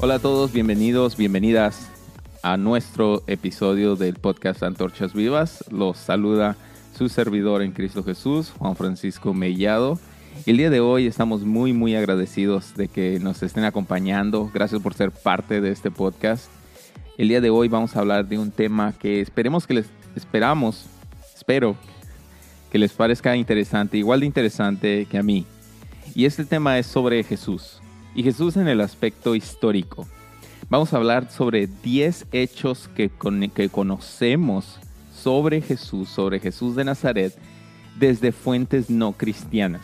Hola a todos, bienvenidos, bienvenidas a nuestro episodio del podcast Antorchas Vivas. Los saluda su servidor en Cristo Jesús, Juan Francisco Mellado. El día de hoy estamos muy, muy agradecidos de que nos estén acompañando. Gracias por ser parte de este podcast. El día de hoy vamos a hablar de un tema que esperemos que les esperamos, espero que les parezca interesante, igual de interesante que a mí. Y este tema es sobre Jesús. Y Jesús en el aspecto histórico. Vamos a hablar sobre 10 hechos que, que conocemos sobre Jesús, sobre Jesús de Nazaret, desde fuentes no cristianas.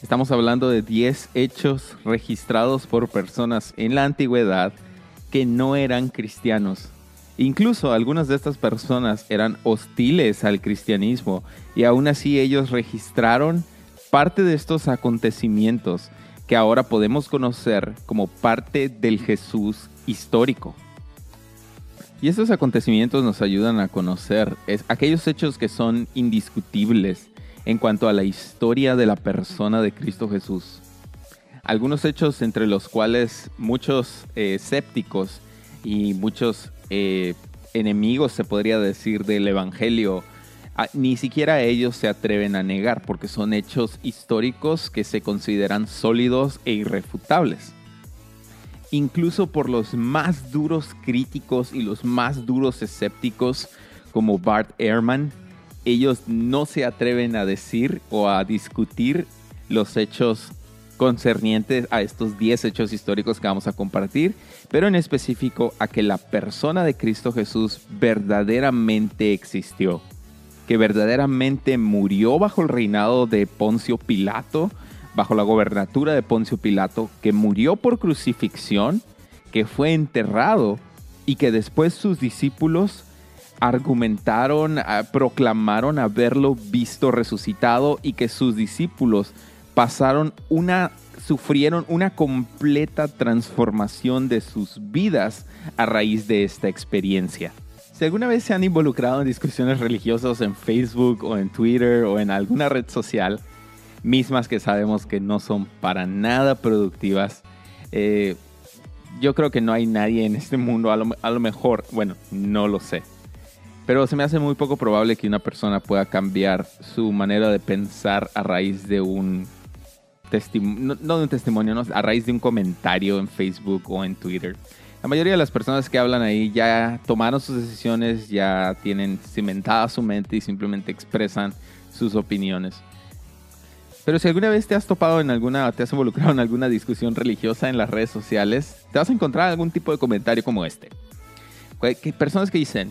Estamos hablando de 10 hechos registrados por personas en la antigüedad que no eran cristianos. Incluso algunas de estas personas eran hostiles al cristianismo y aún así ellos registraron parte de estos acontecimientos que ahora podemos conocer como parte del Jesús histórico. Y estos acontecimientos nos ayudan a conocer aquellos hechos que son indiscutibles en cuanto a la historia de la persona de Cristo Jesús. Algunos hechos entre los cuales muchos eh, escépticos y muchos eh, enemigos, se podría decir, del Evangelio, ni siquiera ellos se atreven a negar porque son hechos históricos que se consideran sólidos e irrefutables. Incluso por los más duros críticos y los más duros escépticos como Bart Ehrman, ellos no se atreven a decir o a discutir los hechos concernientes a estos 10 hechos históricos que vamos a compartir, pero en específico a que la persona de Cristo Jesús verdaderamente existió, que verdaderamente murió bajo el reinado de Poncio Pilato, bajo la gobernatura de Poncio Pilato, que murió por crucifixión, que fue enterrado y que después sus discípulos argumentaron, ah, proclamaron haberlo visto resucitado y que sus discípulos pasaron una sufrieron una completa transformación de sus vidas a raíz de esta experiencia. Si alguna vez se han involucrado en discusiones religiosas en Facebook o en Twitter o en alguna red social, mismas que sabemos que no son para nada productivas. Eh, yo creo que no hay nadie en este mundo, a lo, mejor, bueno, no lo sé. Pero se me hace muy poco probable que una persona pueda cambiar su manera de pensar a raíz de un testimonio, no, de un testimonio, no, a raíz de un comentario en Facebook o en Twitter. La mayoría de las personas que hablan ahí ya tomaron sus decisiones, ya tienen cimentada su mente y simplemente expresan sus opiniones. Pero si alguna vez te has topado en alguna, te has involucrado en alguna discusión religiosa en las redes sociales, te vas a encontrar algún tipo de comentario como este. Que personas que dicen,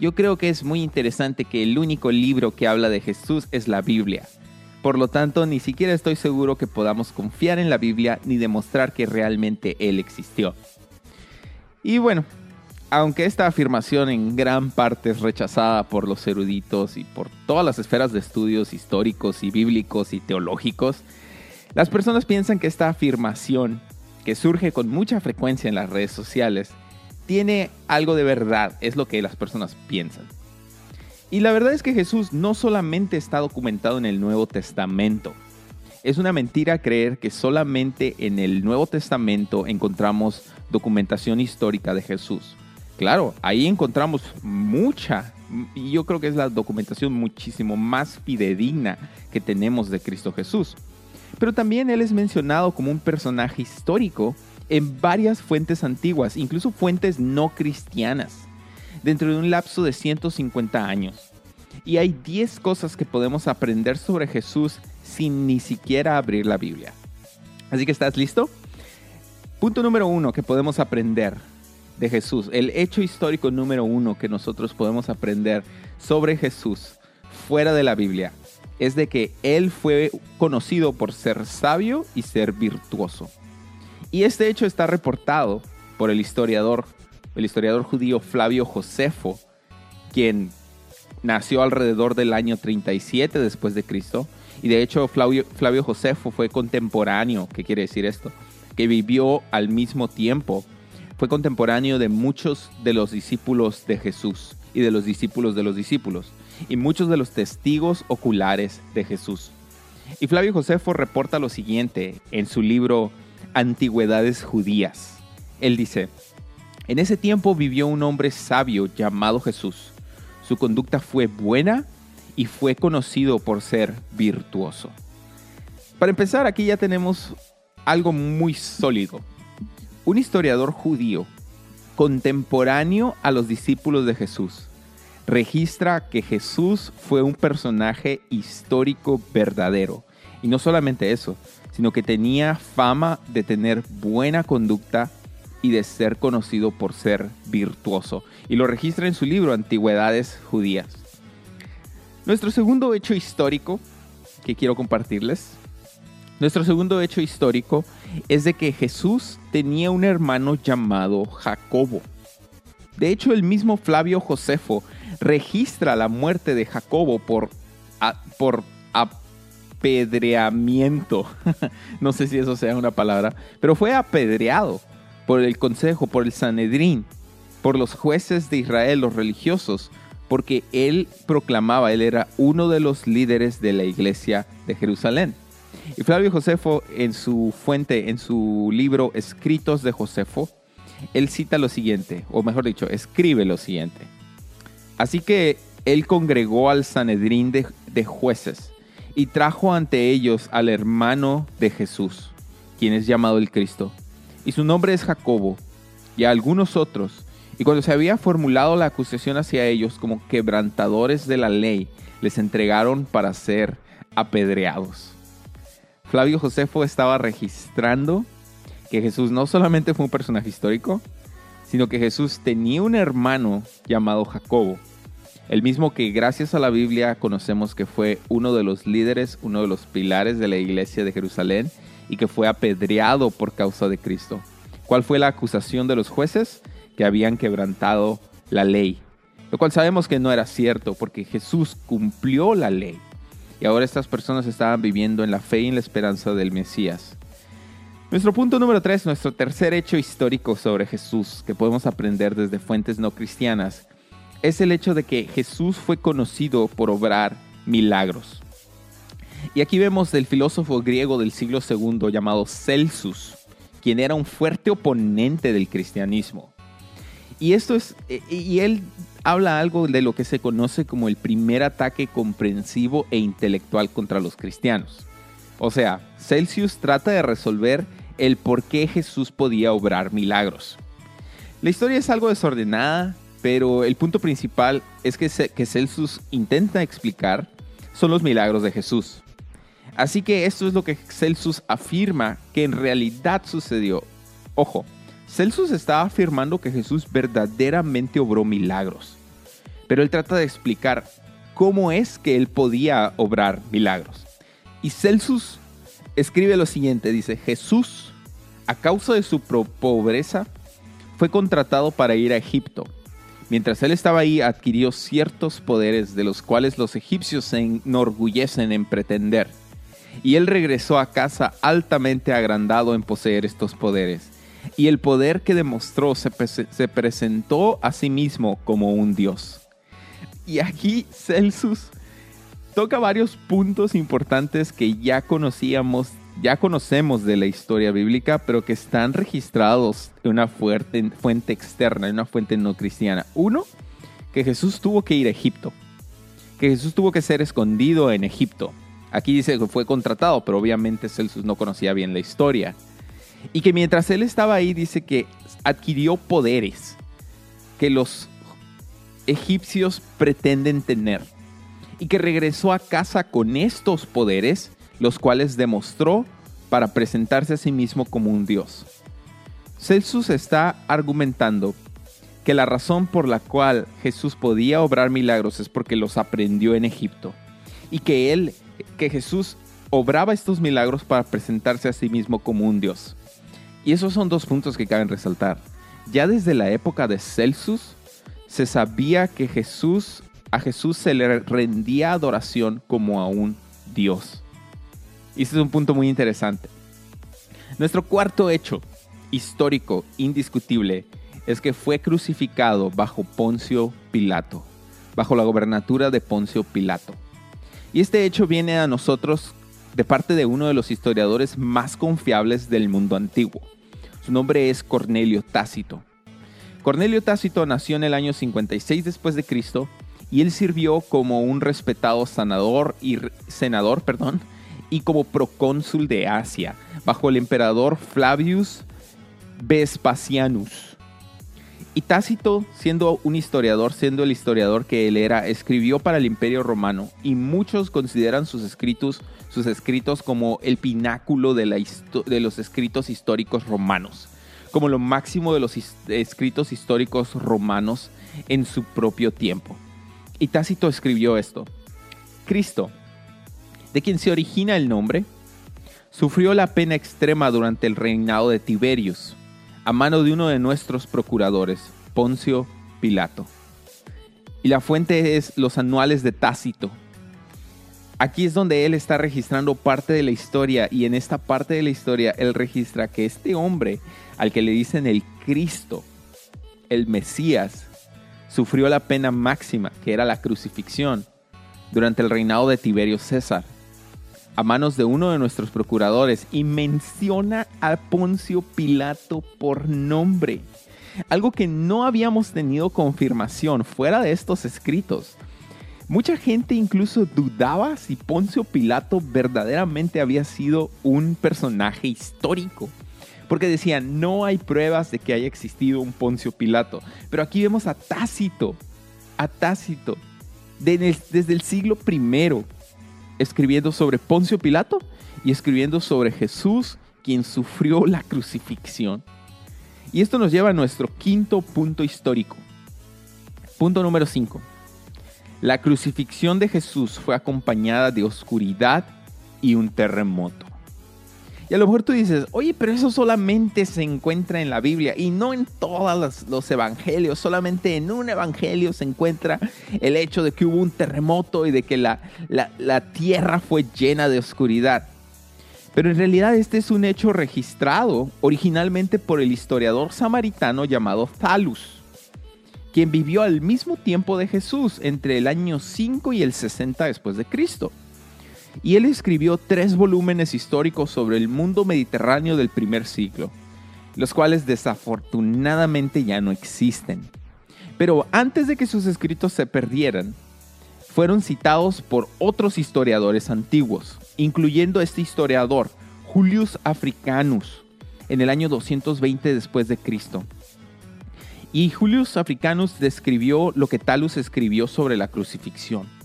yo creo que es muy interesante que el único libro que habla de Jesús es la Biblia. Por lo tanto, ni siquiera estoy seguro que podamos confiar en la Biblia ni demostrar que realmente Él existió. Y bueno, aunque esta afirmación en gran parte es rechazada por los eruditos y por todas las esferas de estudios históricos y bíblicos y teológicos, las personas piensan que esta afirmación, que surge con mucha frecuencia en las redes sociales, tiene algo de verdad, es lo que las personas piensan. Y la verdad es que Jesús no solamente está documentado en el Nuevo Testamento, es una mentira creer que solamente en el Nuevo Testamento encontramos documentación histórica de Jesús. Claro, ahí encontramos mucha, y yo creo que es la documentación muchísimo más fidedigna que tenemos de Cristo Jesús. Pero también Él es mencionado como un personaje histórico en varias fuentes antiguas, incluso fuentes no cristianas, dentro de un lapso de 150 años. Y hay 10 cosas que podemos aprender sobre Jesús sin ni siquiera abrir la Biblia. Así que estás listo? Punto número uno que podemos aprender de Jesús. El hecho histórico número uno que nosotros podemos aprender sobre Jesús fuera de la Biblia es de que Él fue conocido por ser sabio y ser virtuoso. Y este hecho está reportado por el historiador, el historiador judío Flavio Josefo, quien nació alrededor del año 37 después de Cristo. Y de hecho Flavio, Flavio Josefo fue contemporáneo, ¿qué quiere decir esto? Que vivió al mismo tiempo fue contemporáneo de muchos de los discípulos de Jesús y de los discípulos de los discípulos, y muchos de los testigos oculares de Jesús. Y Flavio Josefo reporta lo siguiente en su libro Antigüedades Judías. Él dice, en ese tiempo vivió un hombre sabio llamado Jesús. Su conducta fue buena y fue conocido por ser virtuoso. Para empezar, aquí ya tenemos algo muy sólido. Un historiador judío contemporáneo a los discípulos de Jesús registra que Jesús fue un personaje histórico verdadero. Y no solamente eso, sino que tenía fama de tener buena conducta y de ser conocido por ser virtuoso. Y lo registra en su libro Antigüedades Judías. Nuestro segundo hecho histórico que quiero compartirles, nuestro segundo hecho histórico es de que Jesús tenía un hermano llamado Jacobo. De hecho, el mismo Flavio Josefo registra la muerte de Jacobo por, por apedreamiento. no sé si eso sea una palabra, pero fue apedreado por el consejo, por el Sanedrín, por los jueces de Israel, los religiosos, porque él proclamaba, él era uno de los líderes de la iglesia de Jerusalén. Y Flavio Josefo en su fuente, en su libro Escritos de Josefo, él cita lo siguiente, o mejor dicho, escribe lo siguiente. Así que él congregó al Sanedrín de, jueces y trajo ante ellos al hermano de Jesús, quien es llamado el Cristo, y su nombre es Jacobo, y a algunos otros, y cuando se había formulado la acusación hacia ellos como quebrantadores de la ley, les entregaron para ser apedreados. Flavio Josefo estaba registrando que Jesús no solamente fue un personaje histórico, sino que Jesús tenía un hermano llamado Jacobo, el mismo que gracias a la Biblia conocemos que fue uno de los líderes, uno de los pilares de la iglesia de Jerusalén y que fue apedreado por causa de Cristo. ¿Cuál fue la acusación de los jueces? Que habían quebrantado la ley. Lo cual sabemos que no era cierto porque Jesús cumplió la ley. Y ahora estas personas estaban viviendo en la fe y en la esperanza del Mesías. Nuestro punto número tres, nuestro tercer hecho histórico sobre Jesús que podemos aprender desde fuentes no cristianas, es el hecho de que Jesús fue conocido por obrar milagros. Y aquí vemos del filósofo griego del siglo II llamado Celsus, quien era un fuerte oponente del cristianismo. Y esto es e, y él habla algo de lo que se conoce como el primer ataque comprensivo e intelectual contra los cristianos. O sea, Celsius trata de resolver el por qué Jesús podía obrar milagros. La historia es algo desordenada, pero el punto principal es que, que Celsus intenta explicar son los milagros de Jesús. Así que esto es lo que Celsus afirma que en realidad sucedió. Ojo, Celsus está afirmando que Jesús verdaderamente obró milagros, pero él trata de explicar cómo es que él podía obrar milagros. Y Celsus escribe lo siguiente, dice, Jesús, a causa de su pobreza, fue contratado para ir a Egipto Mientras él estaba ahí, adquirió ciertos poderes de los cuales los egipcios se enorgullecen en pretender. Y él regresó a casa altamente agrandado en poseer estos poderes. Y el poder que demostró se, se presentó a sí mismo como un dios. Y aquí Celsus toca varios puntos importantes que ya conocíamos ya conocemos de la historia bíblica, pero que están registrados en una fuente externa, en una fuente no cristiana. Uno, que Jesús tuvo que ir a Egipto, que Jesús tuvo que ser escondido en Egipto. Aquí dice que fue contratado, pero obviamente Celsus no conocía bien la historia. Y que mientras él estaba ahí dice que adquirió poderes que los egipcios pretenden tener. Y que regresó a casa con estos poderes los cuales demostró para presentarse a sí mismo como un dios. Celsus está argumentando que la razón por la cual Jesús podía obrar milagros es porque los aprendió en Egipto y que él que Jesús obraba estos milagros para presentarse a sí mismo como un dios. Y esos son dos puntos que caben resaltar. Ya desde la época de Celsus se sabía que Jesús a Jesús se le rendía adoración como a un dios. Y este es un punto muy interesante. Nuestro cuarto hecho histórico indiscutible es que fue crucificado bajo Poncio Pilato, bajo la gobernatura de Poncio Pilato. Y este hecho viene a nosotros de parte de uno de los historiadores más confiables del mundo antiguo. Su nombre es Cornelio Tácito. Cornelio Tácito nació en el año 56 después de Cristo y él sirvió como un respetado sanador y senador, perdón, y como procónsul de Asia bajo el emperador Flavius Vespasianus. Y Tácito, siendo un historiador, siendo el historiador que él era, escribió para el Imperio Romano y muchos consideran sus escritos, sus escritos como el pináculo de, los escritos históricos romanos, como lo máximo de los escritos históricos romanos en su propio tiempo. Y Tácito escribió esto. Cristo, de quien se origina el nombre, sufrió la pena extrema durante el reinado de Tiberius a mano de uno de nuestros procuradores, Poncio Pilato. Y la fuente es los anuales de Tácito. Aquí es donde él está registrando parte de la historia y en esta parte de la historia él registra que este hombre al que le dicen el Cristo, el Mesías, sufrió la pena máxima, que era la crucifixión, durante el reinado de Tiberio César a manos de uno de nuestros procuradores y menciona a Poncio Pilato por nombre. Algo que no habíamos tenido confirmación fuera de estos escritos. Mucha gente incluso dudaba si Poncio Pilato verdaderamente había sido un personaje histórico. Porque decían, no hay pruebas de que haya existido un Poncio Pilato. Pero aquí vemos a Tácito, a Tácito, desde el siglo primero escribiendo sobre Poncio Pilato y escribiendo sobre Jesús, quien sufrió la crucifixión. Y esto nos lleva a nuestro quinto punto histórico. Punto número 5. La crucifixión de Jesús fue acompañada de oscuridad y un terremoto. Y a lo mejor tú dices, oye, pero eso solamente se encuentra en la Biblia y no en todos los, evangelios, solamente en un evangelio se encuentra el hecho de que hubo un terremoto y de que la, la tierra fue llena de oscuridad. Pero en realidad este es un hecho registrado originalmente por el historiador samaritano llamado Thalus, quien vivió al mismo tiempo de Jesús entre el año 5 y el 60 después de Cristo y él escribió tres volúmenes históricos sobre el mundo mediterráneo del primer siglo, los cuales desafortunadamente ya no existen. Pero antes de que sus escritos se perdieran, fueron citados por otros historiadores antiguos, incluyendo este historiador, Julius Africanus, en el año 220 después de Cristo. Y Julius Africanus describió lo que Talus escribió sobre la crucifixión.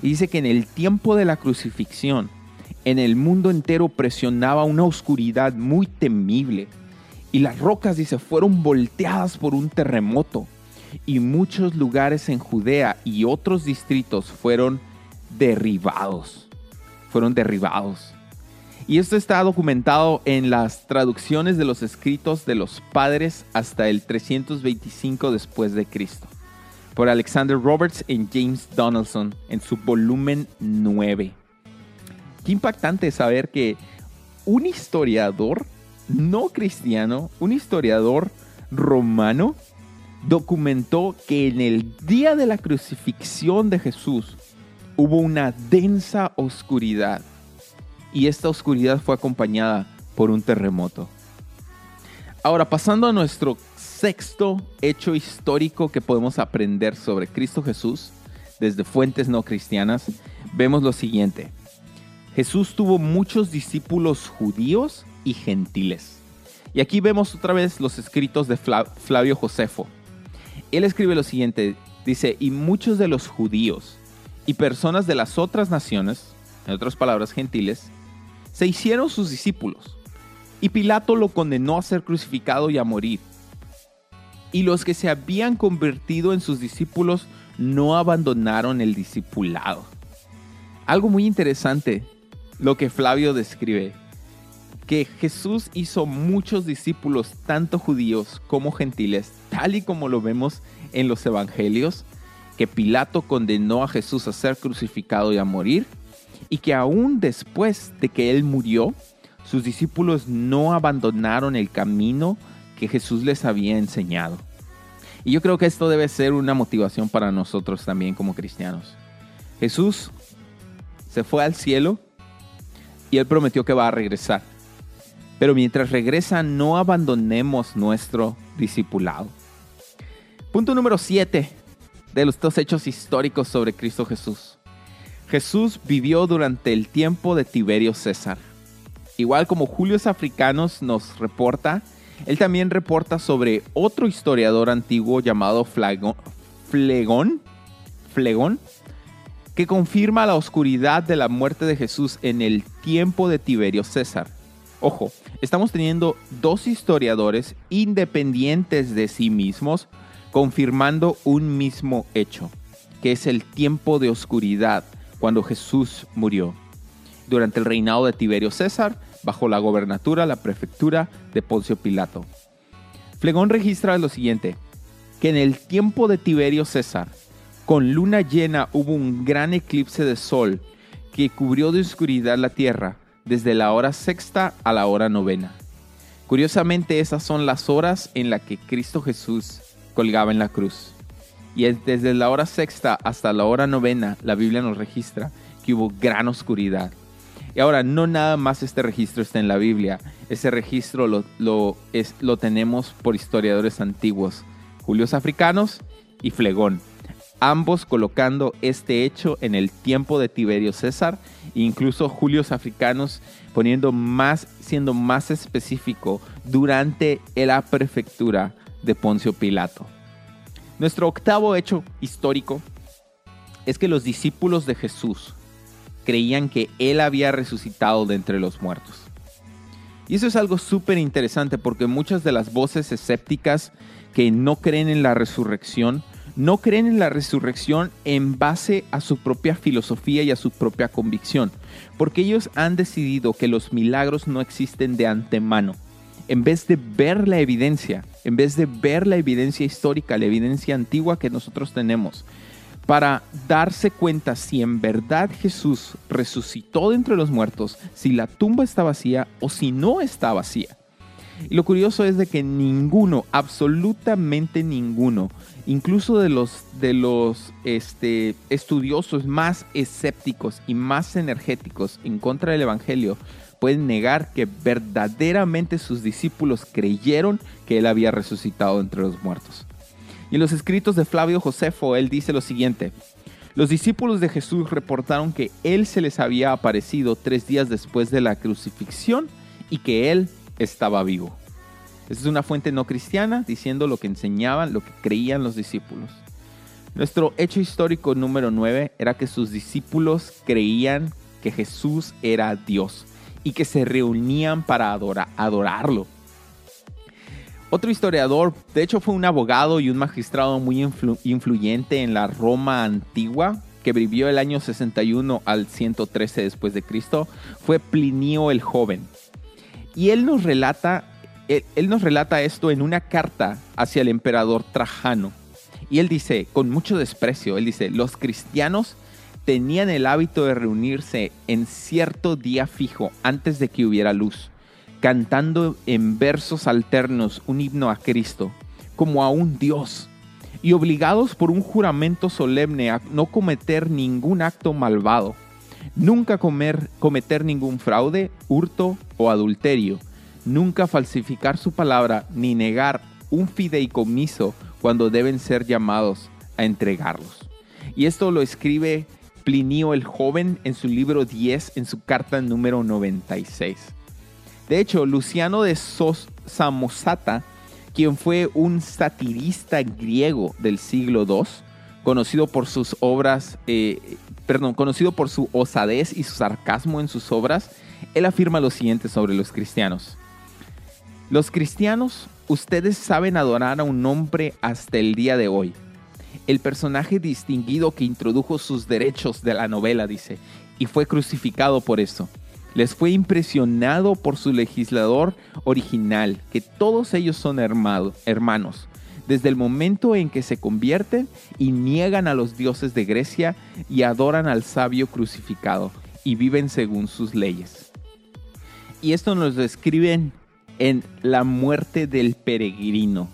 Y dice que en el tiempo de la crucifixión, en el mundo entero presionaba una oscuridad muy temible. Y las rocas, dice, fueron volteadas por un terremoto. Y muchos lugares en Judea y otros distritos fueron derribados. Fueron derribados. Y esto está documentado en las traducciones de los escritos de los padres hasta el 325 después de Cristo por Alexander Roberts y James Donaldson en su volumen 9. Qué impactante saber que un historiador no cristiano, un historiador romano, documentó que en el día de la crucifixión de Jesús hubo una densa oscuridad y esta oscuridad fue acompañada por un terremoto. Ahora, pasando a nuestro sexto hecho histórico que podemos aprender sobre Cristo Jesús desde fuentes no cristianas, vemos lo siguiente. Jesús tuvo muchos discípulos judíos y gentiles. Y aquí vemos otra vez los escritos de Flavio Josefo. Él escribe lo siguiente, dice, y muchos de los judíos y personas de las otras naciones, en otras palabras gentiles, se hicieron sus discípulos. Y Pilato lo condenó a ser crucificado y a morir y los que se habían convertido en sus discípulos no abandonaron el discipulado. Algo muy interesante lo que Flavio describe, que Jesús hizo muchos discípulos, tanto judíos como gentiles, tal y como lo vemos en los evangelios, que Pilato condenó a Jesús a ser crucificado y a morir, y que aún después de que él murió, sus discípulos no abandonaron el camino que Jesús les había enseñado. Y yo creo que esto debe ser una motivación para nosotros también como cristianos. Jesús se fue al cielo y él prometió que va a regresar. pero mientras regresa no abandonemos nuestro discipulado. Punto número 7 de los dos hechos históricos sobre Cristo Jesús. Jesús vivió durante el tiempo de Tiberio César. Igual como Julius Africanos nos reporta, él también reporta sobre otro historiador antiguo llamado Flegón, Flegón, que confirma la oscuridad de la muerte de Jesús en el tiempo de Tiberio César. Ojo, estamos teniendo dos historiadores independientes de sí mismos confirmando un mismo hecho, que es el tiempo de oscuridad cuando Jesús murió. Durante el reinado de Tiberio César, bajo la gobernatura, la prefectura de Poncio Pilato. Flegón registra lo siguiente, que en el tiempo de Tiberio César, con luna llena hubo un gran eclipse de sol que cubrió de oscuridad la tierra desde la hora sexta a la hora novena. Curiosamente esas son las horas en las que Cristo Jesús colgaba en la cruz. Y desde la hora sexta hasta la hora novena la Biblia nos registra que hubo gran oscuridad. Y ahora, no nada más este registro está en la Biblia, ese registro lo, lo, es, lo tenemos por historiadores antiguos, Julios Africanos y Flegón, ambos colocando este hecho en el tiempo de Tiberio César, e incluso Julios Africanos poniendo más, siendo más específico durante la prefectura de Poncio Pilato. Nuestro octavo hecho histórico es que los discípulos de Jesús creían que Él había resucitado de entre los muertos. Y eso es algo súper interesante porque muchas de las voces escépticas que no creen en la resurrección, no creen en la resurrección en base a su propia filosofía y a su propia convicción, porque ellos han decidido que los milagros no existen de antemano. En vez de ver la evidencia, en vez de ver la evidencia histórica, la evidencia antigua que nosotros tenemos, para darse cuenta si en verdad Jesús resucitó de entre los muertos, si la tumba está vacía o si no está vacía. Y lo curioso es de que ninguno, absolutamente ninguno, incluso de los, de los este, estudiosos más escépticos y más energéticos en contra del Evangelio, pueden negar que verdaderamente sus discípulos creyeron que Él había resucitado entre los muertos. Y en los escritos de Flavio Josefo, él dice lo siguiente. Los discípulos de Jesús reportaron que Él se les había aparecido tres días después de la crucifixión y que Él estaba vivo. Esa es una fuente no cristiana diciendo lo que enseñaban, lo que creían los discípulos. Nuestro hecho histórico número 9 era que sus discípulos creían que Jesús era Dios y que se reunían para adorarlo. Otro historiador, de hecho fue un abogado y un magistrado muy influyente en la Roma antigua, que vivió el año 61 al 113 después de Cristo, fue Plinio el joven. Y él nos relata, él nos relata esto en una carta hacia el emperador Trajano. Y él dice, con mucho desprecio, él dice, los cristianos tenían el hábito de reunirse en cierto día fijo antes de que hubiera luz cantando en versos alternos un himno a Cristo, como a un Dios, y obligados por un juramento solemne a no cometer ningún acto malvado, nunca comer, cometer ningún fraude, hurto o adulterio, nunca falsificar su palabra ni negar un fideicomiso cuando deben ser llamados a entregarlos. Y esto lo escribe Plinio el joven en su libro 10 en su carta número 96. De hecho, Luciano de Samosata, quien fue un satirista griego del siglo II, conocido por sus obras, eh, perdón, conocido por su osadez y su sarcasmo en sus obras, él afirma lo siguiente sobre los cristianos. Los cristianos, ustedes saben adorar a un hombre hasta el día de hoy. El personaje distinguido que introdujo sus derechos de la novela, dice, y fue crucificado por eso les fue impresionado por su legislador original, que todos ellos son hermanos, desde el momento en que se convierten y niegan a los dioses de Grecia y adoran al sabio crucificado y viven según sus leyes. Y esto nos lo escriben en La muerte del peregrino,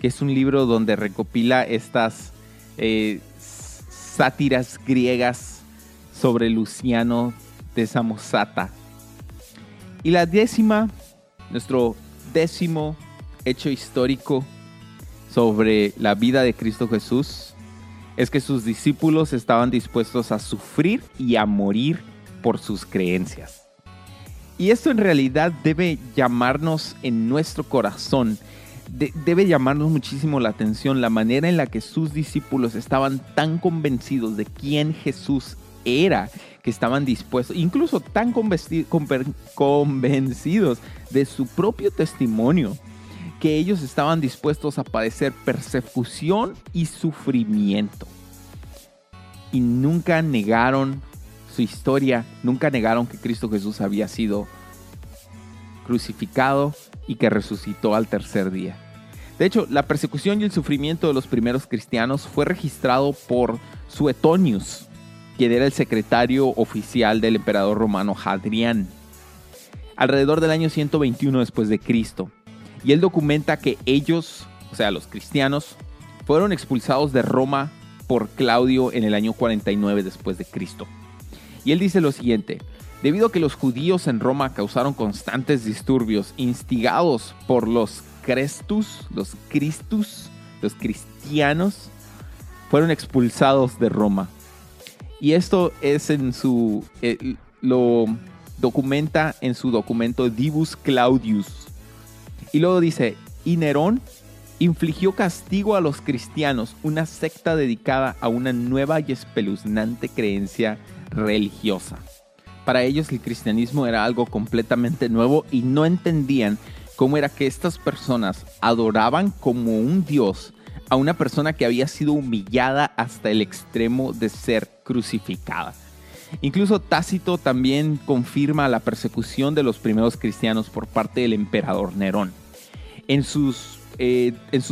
que es un libro donde recopila estas eh, sátiras griegas sobre Luciano de Samosata. Y la décima Nuestro décimo hecho histórico sobre la vida de Cristo Jesús es que sus discípulos estaban dispuestos a sufrir y a morir por sus creencias. Y esto en realidad debe llamarnos en nuestro corazón, debe llamarnos muchísimo la atención la manera en la que sus discípulos estaban tan convencidos de quién Jesús era, estaban dispuestos, incluso tan convencidos de su propio testimonio, que ellos estaban dispuestos a padecer persecución y sufrimiento. Y nunca negaron su historia, nunca negaron que Cristo Jesús había sido crucificado y que resucitó al tercer día. De hecho, la persecución y el sufrimiento de los primeros cristianos fue registrado por Suetonius, quien era el secretario oficial del emperador romano Hadrián, alrededor del año 121 después de Cristo y él documenta que ellos, o sea, los cristianos, fueron expulsados de Roma por Claudio en el año 49 después de Cristo. Y él dice lo siguiente: Debido a que los judíos en Roma causaron constantes disturbios instigados por los Crestus, los Cristus, los cristianos, fueron expulsados de Roma. Y esto es en su eh, lo documenta en su documento Divus Claudius, y luego dice, y Nerón infligió castigo a los cristianos, una secta dedicada a una nueva y espeluznante creencia religiosa. Para ellos el cristianismo era algo completamente nuevo y no entendían cómo era que estas personas adoraban como un dios a una persona que había sido humillada hasta el extremo de ser crucificada. Incluso Tácito también confirma la persecución de los primeros cristianos por parte del emperador Nerón. En sus, eh, en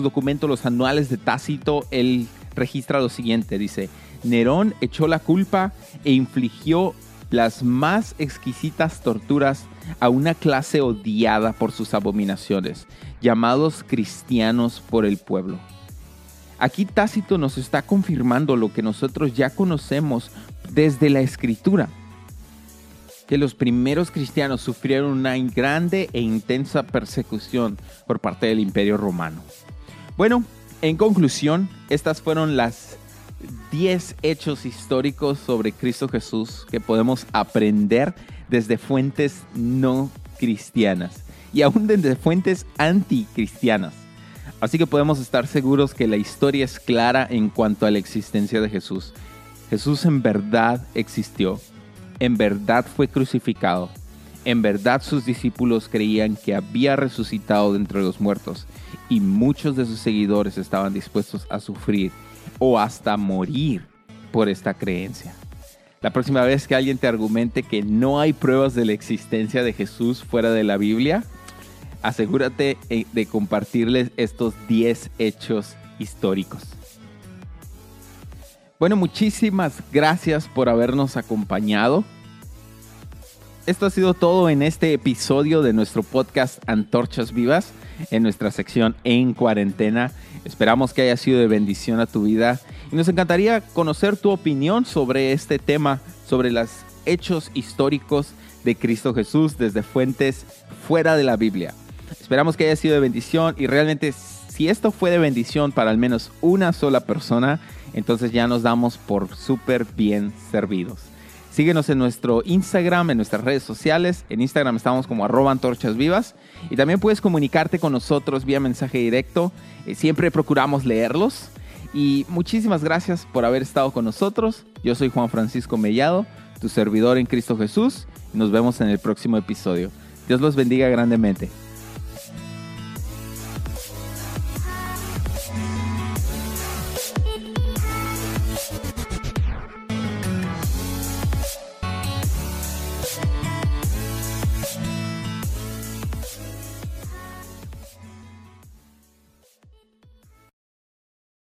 los anuales de Tácito, él registra lo siguiente, dice, Nerón echó la culpa e infligió las más exquisitas torturas a una clase odiada por sus abominaciones, llamados cristianos por el pueblo. Aquí Tácito nos está confirmando lo que nosotros ya conocemos desde la escritura, que los primeros cristianos sufrieron una grande e intensa persecución por parte del imperio romano. Bueno, en conclusión, estas fueron las 10 hechos históricos sobre Cristo Jesús que podemos aprender desde fuentes no cristianas y aún desde fuentes anticristianas. Así que podemos estar seguros que la historia es clara en cuanto a la existencia de Jesús. Jesús en verdad existió en verdad fue crucificado. En verdad sus discípulos creían que había resucitado de entre los muertos y muchos de sus seguidores estaban dispuestos a sufrir o hasta morir por esta creencia. La próxima vez que alguien te argumente que no hay pruebas de la existencia de Jesús fuera de la Biblia, asegúrate eh, de compartirles estos 10 hechos históricos. Bueno, muchísimas gracias por habernos acompañado. Esto ha sido todo en este episodio de nuestro podcast Antorchas Vivas, en nuestra sección En Cuarentena. Esperamos que haya sido de bendición a tu vida y nos encantaría conocer tu opinión sobre este tema, sobre los hechos históricos de Cristo Jesús desde fuentes fuera de la Biblia. Esperamos que haya sido de bendición y realmente si esto fue de bendición para al menos una sola persona, entonces ya nos damos por súper bien servidos. Síguenos en nuestro Instagram, en nuestras redes sociales. En Instagram estamos como arroba antorchas vivas. Y también puedes comunicarte con nosotros vía mensaje directo. Eh, siempre procuramos leerlos. Y muchísimas gracias por haber estado con nosotros. Yo soy Juan Francisco Mellado, tu servidor en Cristo Jesús. Nos vemos en el próximo episodio. Dios los bendiga grandemente.